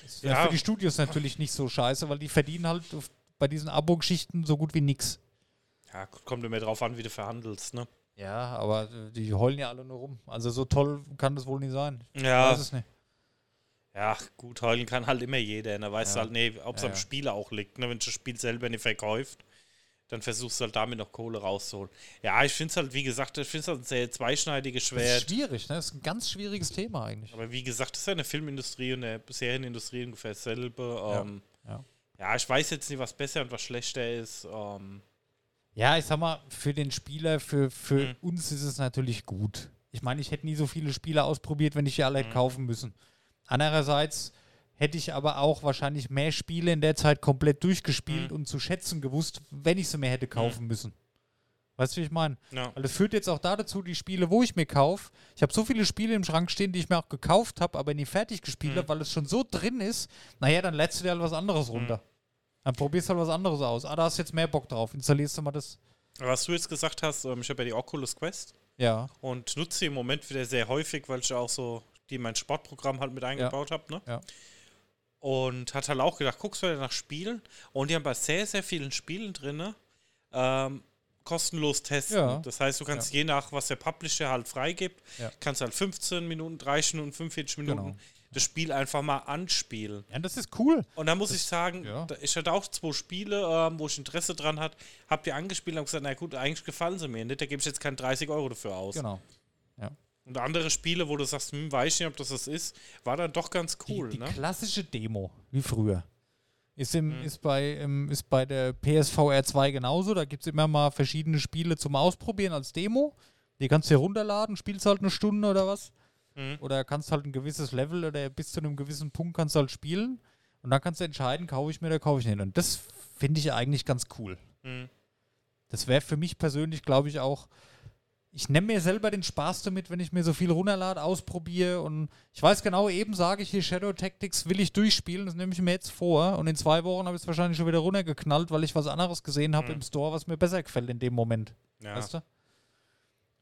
Das wäre Ja. für die Studios natürlich nicht so scheiße, weil die verdienen halt bei diesen Abo-Geschichten so gut wie nix. Ja, kommt immer drauf an, wie du verhandelst, ne? Ja, aber äh, die heulen ja alle nur rum. Also so toll kann das wohl nicht sein. Ich Ja, weiß es nicht. ja, gut, heulen kann halt immer jeder. Da weißt Ja. du halt, nee, ob es Ja, am ja. Spieler auch liegt. Ne? Wenn du das Spiel selber nicht verkauft, dann versuchst du halt damit noch Kohle rauszuholen. Ja, ich finde es halt, wie gesagt, ich finde es halt ein sehr zweischneidiges Das ist Schwert. schwierig, ne? Das ist ein ganz schwieriges Thema eigentlich. Aber wie gesagt, das ist ja in der Filmindustrie und der Serienindustrie ungefähr dasselbe. Ähm, ja. ja, ich weiß jetzt nicht, was besser und was schlechter ist. Ähm, Ja, ich sag mal, für den Spieler, für, für Mhm. uns ist es natürlich gut. Ich meine, ich hätte nie so viele Spiele ausprobiert, wenn ich die alle hätte Mhm. kaufen müssen. Andererseits hätte ich aber auch wahrscheinlich mehr Spiele in der Zeit komplett durchgespielt Mhm. und zu schätzen gewusst, wenn ich sie mir hätte kaufen müssen. Weißt du, wie ich meine? ja. Weil das führt jetzt auch da dazu, die Spiele, wo ich mir kaufe. Ich habe so viele Spiele im Schrank stehen, die ich mir auch gekauft habe, aber nie fertig gespielt Mhm. habe, weil es schon so drin ist. Naja, dann lädst du dir halt was anderes runter. Dann probierst du halt was anderes aus. Ah, da hast du jetzt mehr Bock drauf. Installierst du mal das. Was du jetzt gesagt hast, ähm, ich habe ja die Oculus Quest Ja, und nutze sie im Moment wieder sehr häufig, weil ich auch so die in mein Sportprogramm halt mit eingebaut habe. Ne? Ja. Und hat halt auch gedacht, guckst du wieder nach Spielen und die haben bei sehr, sehr vielen Spielen drin ähm, kostenlos testen. Ja. Das heißt, du kannst je nach, was der Publisher halt freigibt, Ja. kannst halt 15 Minuten, 30 Minuten, 45 Minuten Genau. Das Spiel einfach mal anspielen. ja das ist cool. Und da muss ich sagen, ja. ich hatte auch zwei Spiele, ähm, wo ich Interesse dran hatte, hab die angespielt und gesagt, na gut, eigentlich gefallen sie mir nicht, da gebe ich jetzt keine 30 Euro dafür aus. Genau. Und andere Spiele, wo du sagst, hm, weiß ich nicht, ob das das ist, war dann doch ganz cool, die, die ne? klassische Demo, wie früher. Ist, im, Mhm. ist, bei, im, ist bei der PSVR 2 genauso. Da gibt es immer mal verschiedene Spiele zum Ausprobieren als Demo. Die kannst du dir runterladen, spielst halt eine Stunde oder was. Mhm. Oder kannst halt ein gewisses Level oder bis zu einem gewissen Punkt kannst du halt spielen. Und dann kannst du entscheiden, kaufe ich mir oder kaufe ich nicht. Und das finde ich eigentlich ganz cool. Mhm. Das wäre für mich persönlich, glaube ich, auch. Ich nehme mir selber den Spaß damit, wenn ich mir so viel runterlade, ausprobiere und ich weiß genau, eben sage ich hier Shadow Tactics will ich durchspielen, das nehme ich mir jetzt vor und in zwei Wochen habe ich es wahrscheinlich schon wieder runtergeknallt, weil ich was anderes gesehen habe Mhm. im Store, was mir besser gefällt in dem Moment. Ja. Weißt du?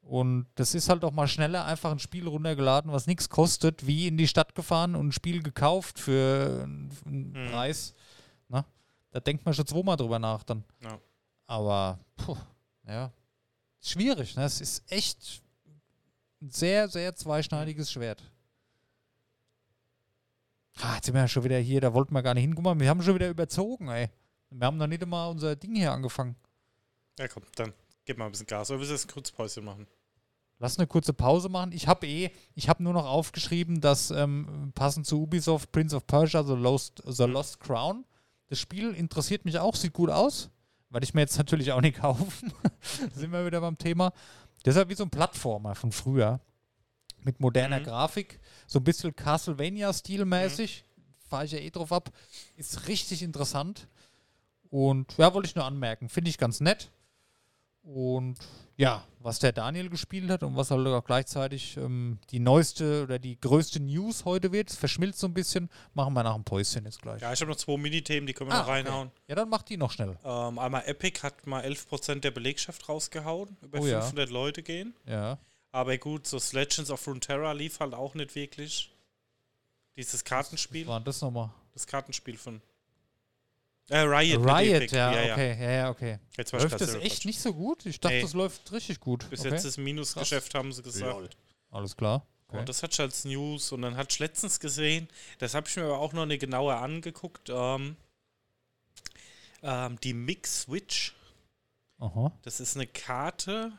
Und das ist halt auch mal schneller einfach ein Spiel runtergeladen, was nichts kostet, wie in die Stadt gefahren und ein Spiel gekauft für einen Mhm. Preis. Na? Da denkt man schon zweimal drüber nach dann. Ja. Aber, puh, ja. Schwierig, ne? Es ist echt ein sehr, sehr zweischneidiges Schwert. Ah, jetzt sind wir ja schon wieder hier, da wollten wir gar nicht hinkommen. Wir haben schon wieder überzogen, ey. Wir haben noch nicht einmal unser Ding hier angefangen. ja, komm, dann gib mal ein bisschen Gas. Oder willst du jetzt ein kurzes Päuschen machen? Lass eine kurze Pause machen. Ich habe eh, ich habe nur noch aufgeschrieben, dass ähm, passend zu Ubisoft Prince of Persia, The Lost, The Lost Crown, das Spiel interessiert mich auch, sieht gut aus, weil ich mir jetzt natürlich auch nicht kaufen. sind wir wieder beim Thema. Das ist ja wie so ein Plattformer von früher. Mit moderner Mhm. Grafik, so ein bisschen Castlevania-stilmäßig. Fahre ich ja eh drauf ab. Ist richtig interessant. Und ja, wollte ich nur anmerken. Finde ich ganz nett. Und ja, was der Daniel gespielt hat und was halt auch gleichzeitig ähm, die neueste oder die größte News heute wird, es verschmilzt so ein bisschen, machen wir nach dem Päuschen jetzt gleich. Ja, ich habe noch zwei Minithemen, die können wir Ah, noch reinhauen. Ja, dann macht die noch schnell. Ähm, einmal Epic hat mal 11% der Belegschaft rausgehauen, über Oh ja. 500 Leute gehen. Ja. Aber gut, so Legends of Runeterra lief halt auch nicht wirklich. Dieses Was Kartenspiel, war denn das nochmal? das Kartenspiel von äh, Riot. Riot, Epic. ja, okay, ja, ja, okay. Jetzt war Läuft das echt nicht so gut? Ich dachte, Nee. das läuft richtig gut. Bis okay. jetzt ist ein Minusgeschäft, haben sie gesagt. Alles klar. Okay. Und das hat ich als News und dann hatte ich letztens gesehen, das habe ich mir aber auch noch eine genauer angeguckt, ähm, ähm, die Mix Switch. Aha. Das ist eine Karte,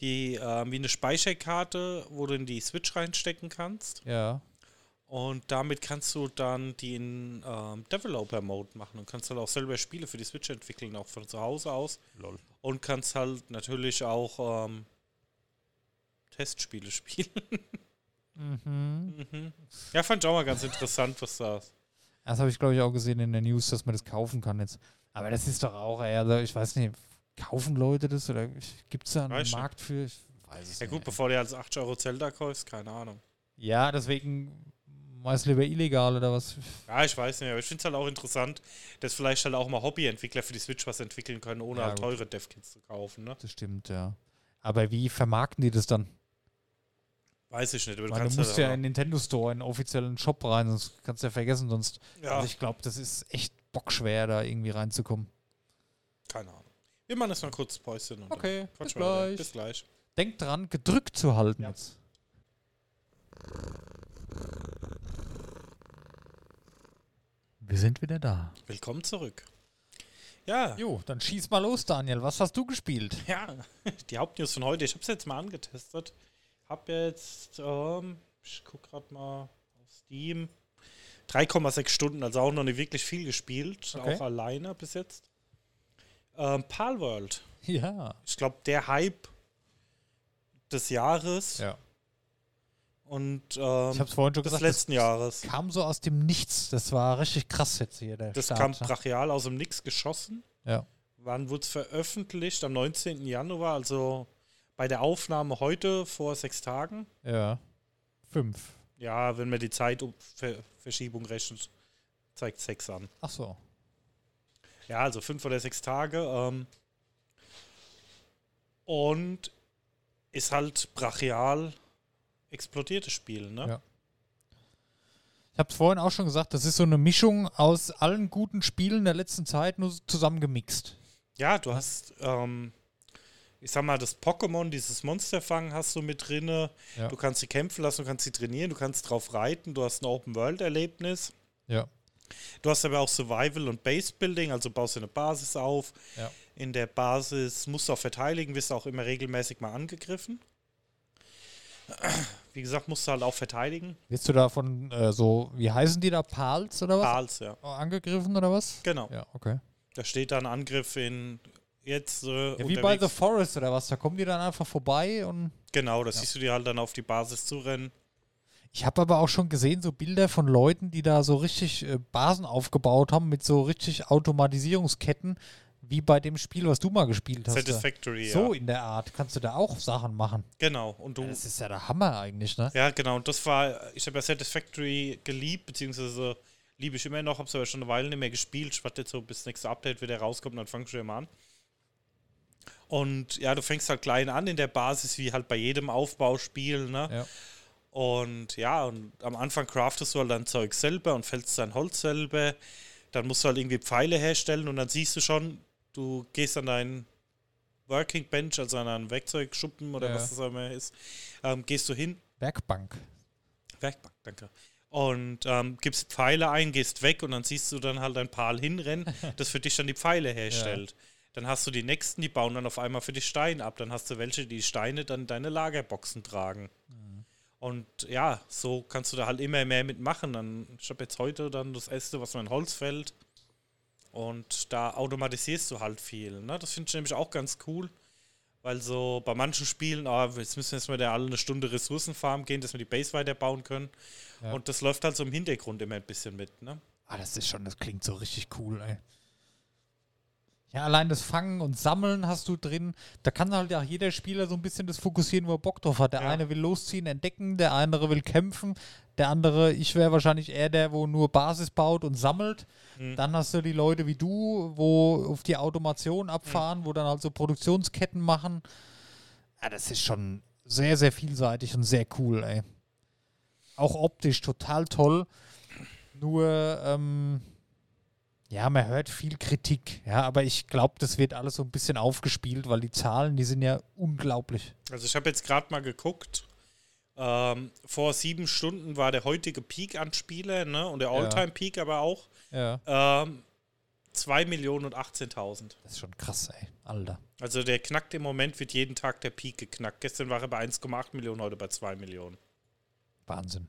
die ähm, wie eine Speicherkarte, wo du in die Switch reinstecken kannst. Ja. Und damit kannst du dann die in ähm, Developer-Mode machen und kannst dann auch selber Spiele für die Switch entwickeln, auch von zu Hause aus. Lol. Und kannst halt natürlich auch ähm, Testspiele spielen. Mhm. mhm. Ja, fand ich auch mal ganz interessant, was da ist. Das habe ich, glaube ich, auch gesehen in der News, dass man das kaufen kann jetzt. Aber das ist doch auch, ey, also ich weiß nicht, kaufen Leute das oder gibt es da einen Weiß nicht. Markt für? Ich weiß es Ja gut, nicht. bevor du als 8 Euro Zelda kaufst, keine Ahnung. Ja, deswegen meist lieber illegal oder was. Ja, ich weiß nicht, aber ich finde es halt auch interessant, dass vielleicht halt auch mal Hobbyentwickler für die Switch was entwickeln können, ohne Ja, halt teure Dev-Kits zu kaufen, ne? Das stimmt, ja. Aber wie vermarkten die das dann? Weiß ich nicht, aber du Weil du musst halt ja in den Nintendo Store, in einen offiziellen Shop rein, sonst kannst du ja vergessen, sonst. ja, Also ich glaube, das ist echt bockschwer, da irgendwie reinzukommen. keine Ahnung. Wir machen jetzt mal kurz Päuschen und Okay, bis gleich. Bis gleich. Denkt dran, gedrückt zu halten Ja. jetzt. Wir sind wieder da. Willkommen zurück. Ja, Jo, dann schieß mal los, Daniel. Was hast du gespielt? ja, die Hauptnews von heute. Ich habe es jetzt mal angetestet. Hab jetzt, ähm, ich guck gerade mal auf Steam, 3,6 Stunden, also auch noch nicht wirklich viel gespielt, Okay. auch alleine bis jetzt. Ähm, Palworld. Ja. Ich glaube, der Hype des Jahres Ja. Und Ich ähm, hab's vorhin schon des gesagt, letzten das Jahres. kam so aus dem Nichts. Das war richtig krass jetzt hier, der Das Start, kam ne? brachial aus dem Nix geschossen. Ja. Wann wurde es veröffentlicht? Am 19. Januar, also bei der Aufnahme heute vor sechs Tagen. Ja. Fünf. Ja, wenn man die Zeitverschiebung rechnet, zeigt sechs an. Ach so. Ja, also fünf oder sechs Tage. Ähm, und ist halt brachial explodiertes Spiel, ne? Ja. Ich hab's vorhin auch schon gesagt, das ist so eine Mischung aus allen guten Spielen der letzten Zeit nur zusammengemixt. Ja, du hast, ähm, ich sag mal, das Pokémon, dieses Monsterfang hast du mit drinne. Ja. Du kannst sie kämpfen lassen, du kannst sie trainieren, du kannst drauf reiten, du hast ein Open-World-Erlebnis. Ja. Du hast aber auch Survival und Base-Building, also baust du eine Basis auf. Ja. In der Basis musst du auch verteidigen, wirst auch immer regelmäßig mal angegriffen. Wie gesagt, musst du halt auch verteidigen. Wirst du davon äh, so, wie heißen die da, Pals oder was? Pals, ja. Oh, Angegriffen oder was? Genau. Ja, okay. Da steht dann Angriff in jetzt äh, Ja, wie bei The. Forest oder was, da kommen die dann einfach vorbei und Genau, da siehst du dir halt dann auf die Basis zu rennen. Ich habe aber auch schon gesehen, so Bilder von Leuten, die da so richtig äh, Basen aufgebaut haben mit so richtig Automatisierungsketten, wie bei dem Spiel, was du mal gespielt hast. Satisfactory, So ja. in der Art kannst du da auch Sachen machen. Genau. Und du, Das ist ja der Hammer eigentlich, ne? Ja, genau. Und das war, ich habe ja Satisfactory geliebt, beziehungsweise liebe ich immer noch, habe es aber schon eine Weile nicht mehr gespielt. Ich warte jetzt so, bis das nächste Update wieder rauskommt dann fangst du immer an. Und ja, du fängst halt klein an in der Basis, wie halt bei jedem Aufbauspiel, ne? Ja. Und ja, und am Anfang craftest du halt dein Zeug selber und fällst dein Holz selber. Dann musst du halt irgendwie Pfeile herstellen und dann siehst du schon, du gehst an deinen Working Bench, also an einen Werkzeugschuppen oder Ja. was das auch immer ist, ähm, gehst du hin, Werkbank. Werkbank, danke. Und ähm, gibst Pfeile ein, gehst weg und dann siehst du dann halt ein Pal hinrennen, das für dich dann die Pfeile herstellt. Dann hast du die nächsten, die bauen dann auf einmal für dich Steine ab. Dann hast du welche, die Steine dann in deine Lagerboxen tragen. Und ja, so kannst du da halt immer mehr mitmachen. Dann, ich habe jetzt heute dann das erste, was mein Holz fällt. Und da automatisierst du halt viel. Ne? Das finde ich nämlich auch ganz cool. Weil so bei manchen Spielen, ah, jetzt müssen wir jetzt mal alle eine Stunde Ressourcenfarm gehen, dass wir die Base weiterbauen können. Ja. Und das läuft halt so im Hintergrund immer ein bisschen mit. Ne? Ah, das ist schon, das klingt so richtig cool, ey. Ja, allein das Fangen und Sammeln hast du drin. Da kann halt auch jeder Spieler so ein bisschen das fokussieren, wo er Bock drauf hat. Der Ja. eine will losziehen, entdecken, der andere will kämpfen, der andere, ich wäre wahrscheinlich eher der, wo nur Basis baut und sammelt. Mhm. Dann hast du die Leute wie du, wo auf die Automation abfahren, wo dann halt so Produktionsketten machen. Ja, das ist schon sehr, sehr vielseitig und sehr cool, ey. Auch optisch total toll. Nur, ähm, ja, man hört viel Kritik, ja, aber ich glaube, das wird alles so ein bisschen aufgespielt, weil die Zahlen, die sind ja unglaublich. Also ich habe jetzt gerade mal geguckt. Ähm, vor sieben Stunden war der heutige Peak an Spieler, ne? Und der All-Time-Peak aber auch. Ja. Ähm, 2 Millionen und 18.000. Das ist schon krass, ey. Alter. Also der knackt im Moment, wird jeden Tag der Peak geknackt. Gestern war er bei 1,8 Millionen, heute bei 2 Millionen. Wahnsinn.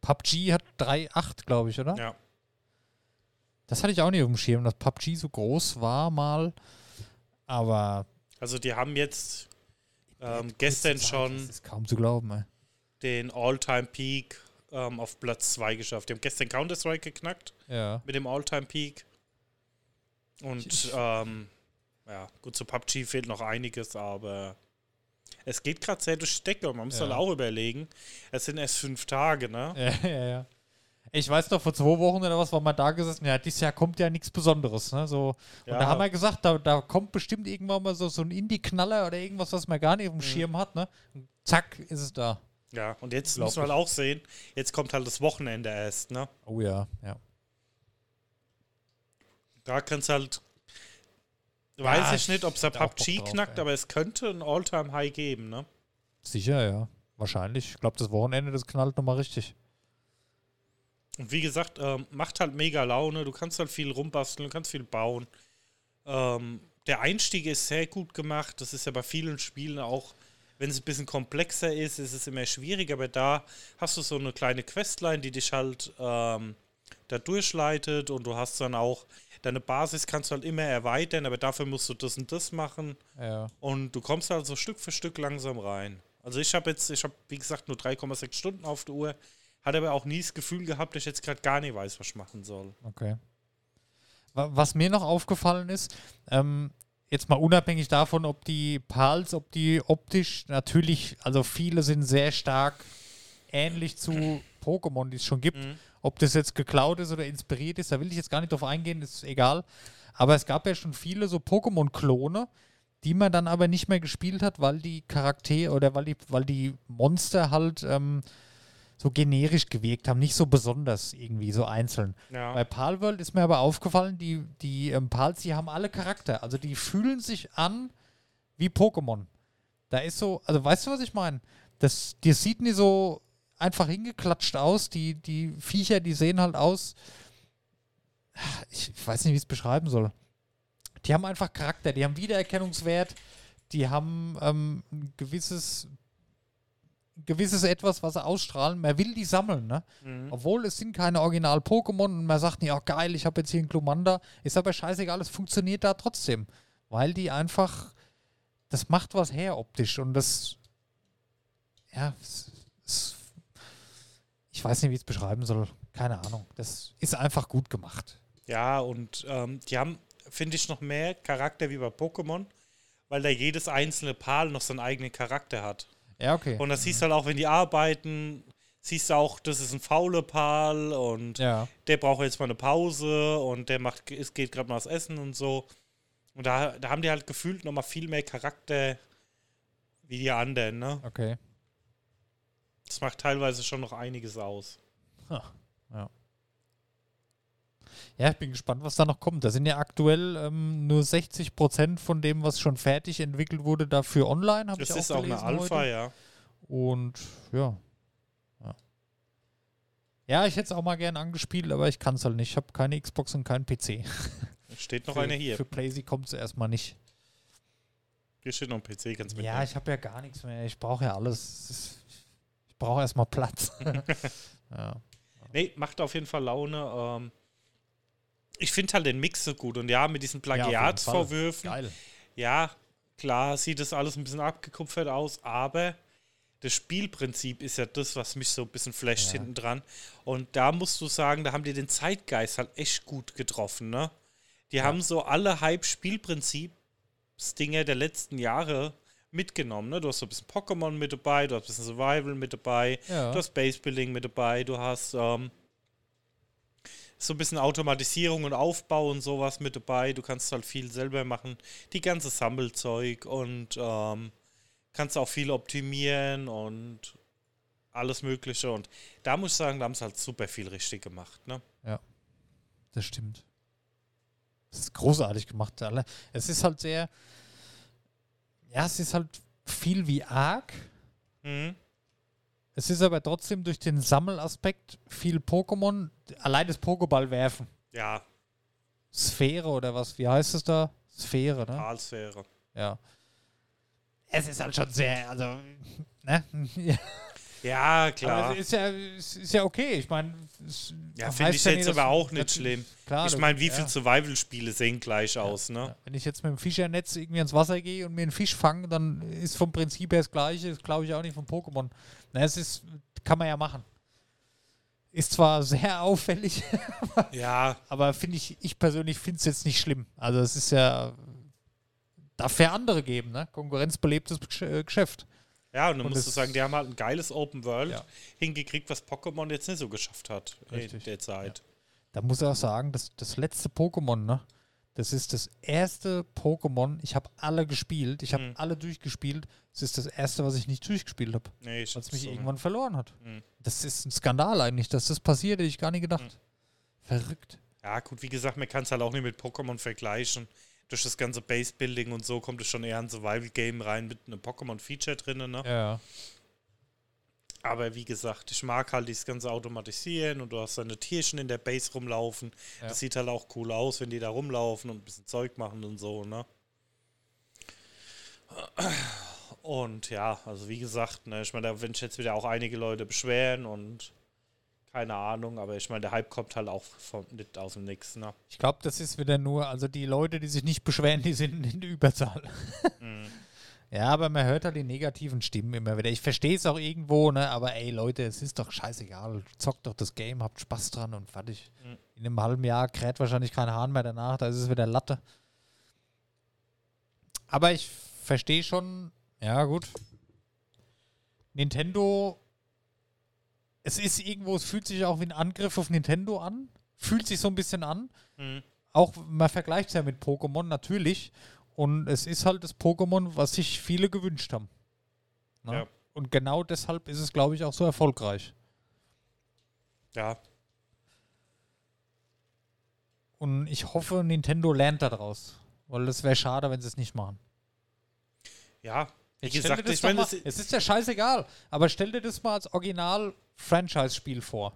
PUBG hat 3,8, glaube ich, oder? Ja. Das hatte ich auch nicht auf dem Schirm, dass PUBG so groß war mal. Aber Also die haben jetzt ähm, gestern das schon ist kaum zu glauben, ey. den All-Time-Peak ähm, auf Platz 2 geschafft. Die haben gestern Counter-Strike geknackt Ja. mit dem All-Time-Peak. Und ähm, ja, gut, zu PUBG fehlt noch einiges, aber es geht gerade sehr durch die Decke und man muss Ja. halt auch überlegen, es sind erst fünf Tage, ne? Ja, ja, ja. Ich weiß noch, vor zwei Wochen oder was war mal da gesessen. Ja, dieses Jahr kommt ja nichts Besonderes. Ne? So, und Ja. da haben wir gesagt, da, da kommt bestimmt irgendwann mal so, so ein Indie-Knaller oder irgendwas, was man gar nicht auf dem Schirm hat. Ne? Und zack, ist es da. Ja, und jetzt muss man halt auch sehen, jetzt kommt halt das Wochenende erst, ne? Oh ja, ja. Da kannst halt. Ja, Weiß ich nicht, ob es der PUBG drauf, knackt, ey. aber es könnte ein All-Time-High geben, ne? Sicher, ja. Wahrscheinlich. Ich glaube, das Wochenende, das knallt nochmal richtig. Und wie gesagt, ähm, macht halt mega Laune. Du kannst halt viel rumbasteln, du kannst viel bauen. Ähm, der Einstieg ist sehr gut gemacht. Das ist ja bei vielen Spielen auch, wenn es ein bisschen komplexer ist, ist es immer schwieriger. Aber da hast du so eine kleine Questline, die dich halt ähm, da durchleitet und du hast dann auch deine Basis kannst du halt immer erweitern, aber dafür musst du das und das machen. Ja. Und du kommst halt so Stück für Stück langsam rein. Also ich habe jetzt, ich habe wie gesagt nur 3,6 Stunden auf der Uhr, hatte aber auch nie das Gefühl gehabt, dass ich jetzt gerade gar nicht weiß, was ich machen soll. Okay. Wa- Was mir noch aufgefallen ist, ähm, jetzt mal unabhängig davon, ob die Pals, ob die optisch natürlich, also viele sind sehr stark ähnlich zu Pokémon, die es schon gibt. Ob das jetzt geklaut ist oder inspiriert ist, da will ich jetzt gar nicht drauf eingehen, ist egal. Aber es gab ja schon viele so Pokémon-Klone, die man dann aber nicht mehr gespielt hat, weil die Charaktere oder weil die, weil die Monster halt ähm, so generisch gewirkt haben, nicht so besonders irgendwie, so einzeln. Ja. Bei Palworld ist mir aber aufgefallen, die, die ähm, Pals, die haben alle Charakter. Also die fühlen sich an wie Pokémon. Da ist so, also weißt du, was ich meine? Das, die sieht nie so einfach hingeklatscht aus. Die, die Viecher, die sehen halt aus. Ich weiß nicht, wie ich es beschreiben soll. Die haben einfach Charakter, die haben Wiedererkennungswert, die haben ähm, ein gewisses, gewisses etwas, was sie ausstrahlen. Man will die sammeln, ne? Mhm. Obwohl es sind keine Original-Pokémon und man sagt, ja geil, ich habe jetzt hier einen Glumanda. Ist aber scheißegal, es funktioniert da trotzdem. Weil die einfach, das macht was her optisch und das, ja, es, es, ich weiß nicht, wie ich es beschreiben soll. Keine Ahnung. Das ist einfach gut gemacht. Ja, und ähm, die haben, finde ich, noch mehr Charakter wie bei Pokémon, weil da jedes einzelne Pal noch seinen eigenen Charakter hat. Ja, okay. Und das siehst du halt auch, wenn die arbeiten, siehst du auch, das ist ein fauler Pal und ja, der braucht jetzt mal eine Pause und der macht, es geht gerade mal was essen und so. Und da, da haben die halt gefühlt nochmal viel mehr Charakter wie die anderen, ne? okay. Das macht teilweise schon noch einiges aus. Ja. Ja, ich bin gespannt, was da noch kommt. Da sind ja aktuell ähm, nur 60 Prozent von dem, was schon fertig entwickelt wurde, dafür online. Das ich ist auch auch eine Alpha, heute. ja. Und ja. Ja, ja ich hätte es auch mal gern angespielt, aber ich kann es halt nicht. Ich habe keine Xbox und keinen PC. Steht noch für, einer hier. Für PlayStation kommt es erstmal nicht. Hier steht noch ein PC, kannst du Ja, ich habe ja gar nichts mehr. Ich brauche ja alles. Ich brauche erstmal Platz. ja. Nee, macht auf jeden Fall Laune. Ähm, ich finde halt den Mix so gut. Und ja, mit diesen Ja, Plagiatsvorwürfen. Geil. Ja, klar sieht das alles ein bisschen abgekupfert aus, aber das Spielprinzip ist ja das, was mich so ein bisschen flasht Ja. hinten dran. Und da musst du sagen, da haben die den Zeitgeist halt echt gut getroffen, ne? Die haben so alle Hype-Spielprinzips-Dinge der letzten Jahre mitgenommen, ne? Du hast so ein bisschen Pokémon mit dabei, du hast ein bisschen Survival mit dabei, Ja. du hast Base-Building mit dabei, du hast ähm, so ein bisschen Automatisierung und Aufbau und sowas mit dabei. Du kannst halt viel selber machen. Die ganze Sammelzeug und ähm, kannst auch viel optimieren und alles Mögliche. Und da muss ich sagen, da haben sie halt super viel richtig gemacht. Ne? Das stimmt. Das ist großartig gemacht. Alle. Es ist halt sehr. Ja, es ist halt viel wie arg. Mhm. Es ist aber trotzdem durch den Sammelaspekt viel Pokémon. Allein das Pokéball werfen. Ja, Sphäre oder was? Wie heißt es da? Sphäre, ne? Talsphäre. Ja. Es ist halt schon sehr, also, ne? Ja. Ja, klar. Aber es ist ja, ist ja okay. Ich meine, ja, finde ich jetzt aber auch nicht schlimm. Klar, ich meine, wie viele Survival-Spiele sehen gleich aus, ne? Ja. Wenn ich jetzt mit dem Fischernetz irgendwie ins Wasser gehe und mir einen Fisch fange, dann ist vom Prinzip her das Gleiche. Das glaube ich auch nicht von Pokémon. Na, es ist, kann man ja machen. Ist zwar sehr auffällig, ja. aber finde ich, ich persönlich finde es jetzt nicht schlimm. Also es ist ja, darf ja andere geben, ne? Konkurrenzbelebtes Geschäft. Ja, und du musst du sagen, die haben halt ein geiles Open World ja. hingekriegt, was Pokémon jetzt nicht so geschafft hat Richtig. in der Zeit. Ja. Da muss ich auch sagen, das, das letzte Pokémon, ne? Das ist das erste Pokémon. Ich habe alle gespielt. Ich habe mhm. alle durchgespielt. Das ist das erste, was ich nicht durchgespielt habe. Nee, weil es mich so irgendwann verloren hat. Mhm. Das ist ein Skandal eigentlich, dass das passiert, hätte ich gar nicht gedacht. Mhm. Verrückt. Ja, gut, wie gesagt, man kann es halt auch nicht mit Pokémon vergleichen durch das ganze Base-Building und so kommt es schon eher ein Survival-Game rein mit einem Pokémon-Feature drin, ne? Ja. Aber wie gesagt, ich mag halt dieses ganze Automatisieren und du hast deine Tierchen in der Base rumlaufen. Ja. Das sieht halt auch cool aus, wenn die da rumlaufen und ein bisschen Zeug machen und so, ne? Und ja, also wie gesagt, ne, ich meine, da werden jetzt wieder auch einige Leute beschweren und keine Ahnung, aber ich meine, der Hype kommt halt auch von, nicht aus dem Nix. Ne? Ich glaube, das ist wieder nur, also die Leute, die sich nicht beschweren, die sind in der Überzahl. Mhm. Ja, aber man hört halt die negativen Stimmen immer wieder. Ich verstehe es auch irgendwo, ne? aber ey Leute, es ist doch scheißegal. Zockt doch das Game, habt Spaß dran und fertig. Mhm. In einem halben Jahr kräht wahrscheinlich kein Hahn mehr danach, da ist es wieder Latte. Aber ich verstehe schon, ja gut. Nintendo es ist irgendwo, es fühlt sich auch wie ein Angriff auf Nintendo an. Fühlt sich so ein bisschen an. Mhm. Auch, man vergleicht es ja mit Pokémon natürlich. Und es ist halt das Pokémon, was sich viele gewünscht haben. Ja. Und genau deshalb ist es, glaube ich, auch so erfolgreich. Ja. Und ich hoffe, Nintendo lernt daraus. Weil es wäre schade, wenn sie es nicht machen. Ja, wie gesagt, ich meine, es ist ja scheißegal, aber stell dir das mal als Original-Franchise-Spiel vor.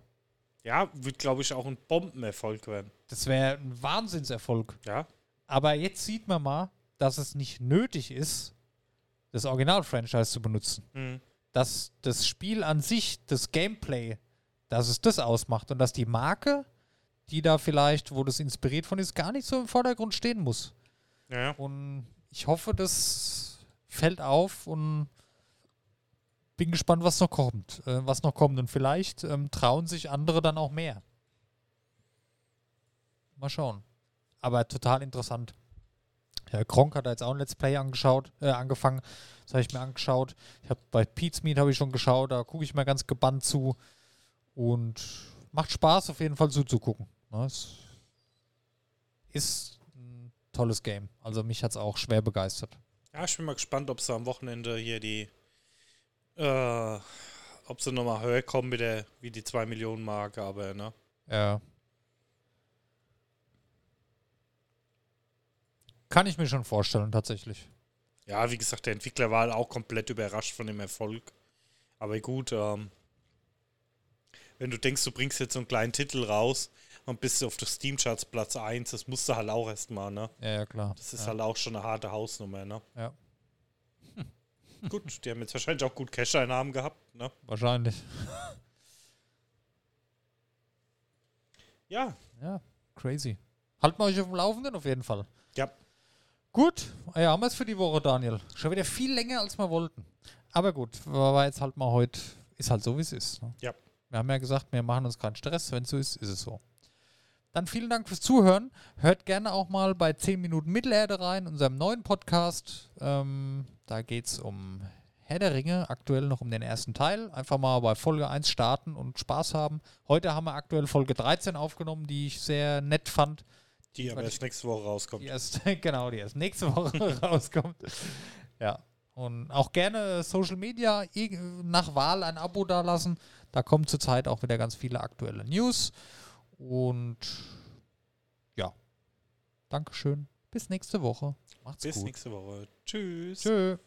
Ja, wird, glaube ich, auch ein Bombenerfolg werden. Das wäre ein Wahnsinnserfolg. Ja. Aber jetzt sieht man mal, dass es nicht nötig ist, das Original-Franchise zu benutzen. Mhm. Dass das Spiel an sich, das Gameplay, dass es das ausmacht und dass die Marke, die da vielleicht, wo das inspiriert von ist, gar nicht so im Vordergrund stehen muss. Ja. Und ich hoffe, dass fällt auf und bin gespannt, was noch kommt. Äh, was noch kommt. Und vielleicht ähm, trauen sich andere dann auch mehr. Mal schauen. Aber total interessant. Ja, Kronk hat da jetzt auch ein Let's Play angeschaut, äh, angefangen. Das habe ich mir angeschaut. Ich habe bei Pete's Meet habe ich schon geschaut, da gucke ich mir ganz gebannt zu. Und macht Spaß, auf jeden Fall zuzugucken. Ne, ist ein tolles Game. Also mich hat es auch schwer begeistert. Ja, ich bin mal gespannt, ob sie am Wochenende hier die, äh, ob sie nochmal höher kommen mit der, wie die 2 Millionen Marke, aber, ne? Ja. Kann ich mir schon vorstellen, tatsächlich. Ja, wie gesagt, der Entwickler war auch komplett überrascht von dem Erfolg. Aber gut, ähm, wenn du denkst, du bringst jetzt so einen kleinen Titel raus und bist auf der Steam-Charts Platz 1, das musst du halt auch erstmal, ne? Ja, ja, klar. Das ist ja. halt auch schon eine harte Hausnummer, ne? Ja. gut, die haben jetzt wahrscheinlich auch gut Cash-Einnahmen gehabt, ne? Wahrscheinlich. ja. Ja, crazy. Halten wir euch auf dem Laufenden auf jeden Fall. Ja. Gut, ja, haben wir es für die Woche, Daniel. Schon wieder viel länger, als wir wollten. Aber gut, war jetzt halt mal heute, ist halt so, wie es ist. Ne? Ja. Wir haben ja gesagt, wir machen uns keinen Stress. Wenn es so ist, ist es so. Dann vielen Dank fürs Zuhören. Hört gerne auch mal bei 10 Minuten Mittelerde rein, unserem neuen Podcast. Ähm, da geht es um Herr der Ringe, aktuell noch um den ersten Teil. Einfach mal bei Folge 1 starten und Spaß haben. Heute haben wir aktuell Folge 13 aufgenommen, die ich sehr nett fand. Die aber erst nächste Woche rauskommt. Die erst, genau, die erst nächste Woche rauskommt. Ja. Und auch gerne Social Media nach Wahl ein Abo dalassen. Da kommen zurzeit auch wieder ganz viele aktuelle News. Und ja, Dankeschön. Bis nächste Woche. Macht's Bis gut. Bis nächste Woche. Tschüss. Tschüss.